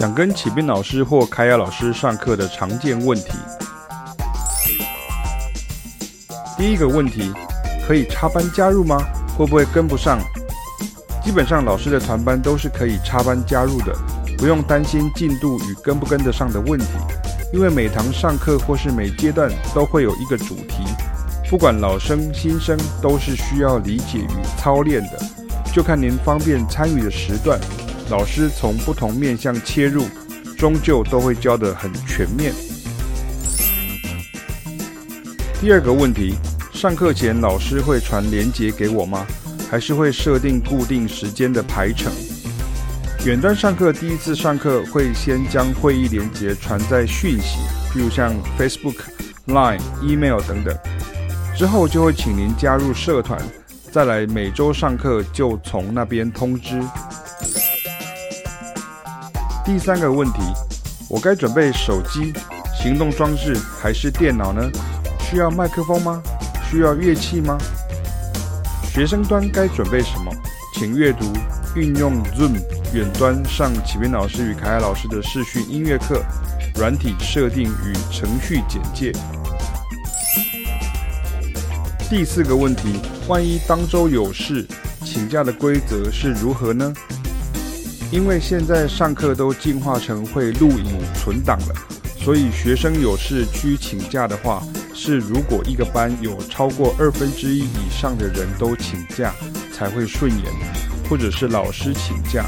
想跟启斌老师或凯雅老师上课的常见问题。第一个问题，可以插班加入吗？会不会跟不上？基本上老师的团班都是可以插班加入的，不用担心进度与跟不跟得上的问题。因为每堂上课或是每阶段都会有一个主题，不管老生新生都是需要理解与操练的，就看您方便参与的时段。老师从不同面向切入，终究都会教得很全面。第二个问题，上课前老师会传连接给我吗？还是会设定固定时间的排程？远端上课第一次上课会先将会议连结传在讯息，譬如像 Facebook、Line、Email 等等，之后就会请您加入社团，再来每周上课就从那边通知。第三个问题，我该准备手机、行动装置还是电脑呢？需要麦克风吗？需要乐器吗？学生端该准备什么？请阅读运用 Zoom 远端上启明老师与凯凯老师的视讯音乐课，软体设定与程序简介。第四个问题，万一当周有事，请假的规则是如何呢？因为现在上课都进化成会录影存档了，所以学生有事需请假的话，是如果一个班有超过二分之一以上的人都请假才会顺延，或者是老师请假，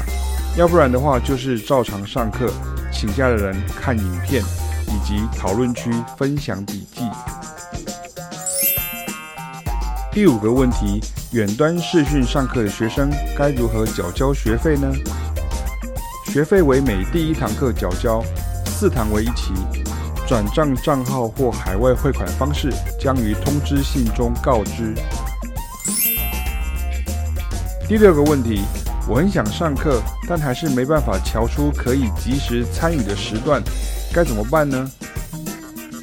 要不然的话就是照常上课，请假的人看影片以及讨论区分享笔记。第五个问题，远端视讯上课的学生该如何缴交学费呢？学费为每第一堂课缴交，四堂为一期，转账账号或海外汇款方式将于通知信中告知。第六个问题，我很想上课，但还是没办法瞧出可以及时参与的时段，该怎么办呢？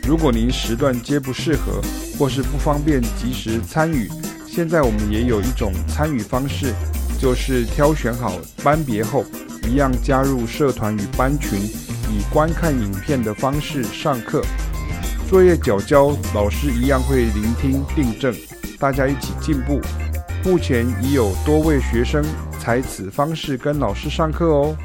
如果您时段皆不适合，或是不方便及时参与，现在我们也有一种参与方式，就是挑选好班别后。一样加入社团与班群，以观看影片的方式上课。作业缴交，老师一样会聆听订正，大家一起进步。目前已有多位学生采此方式跟老师上课哦。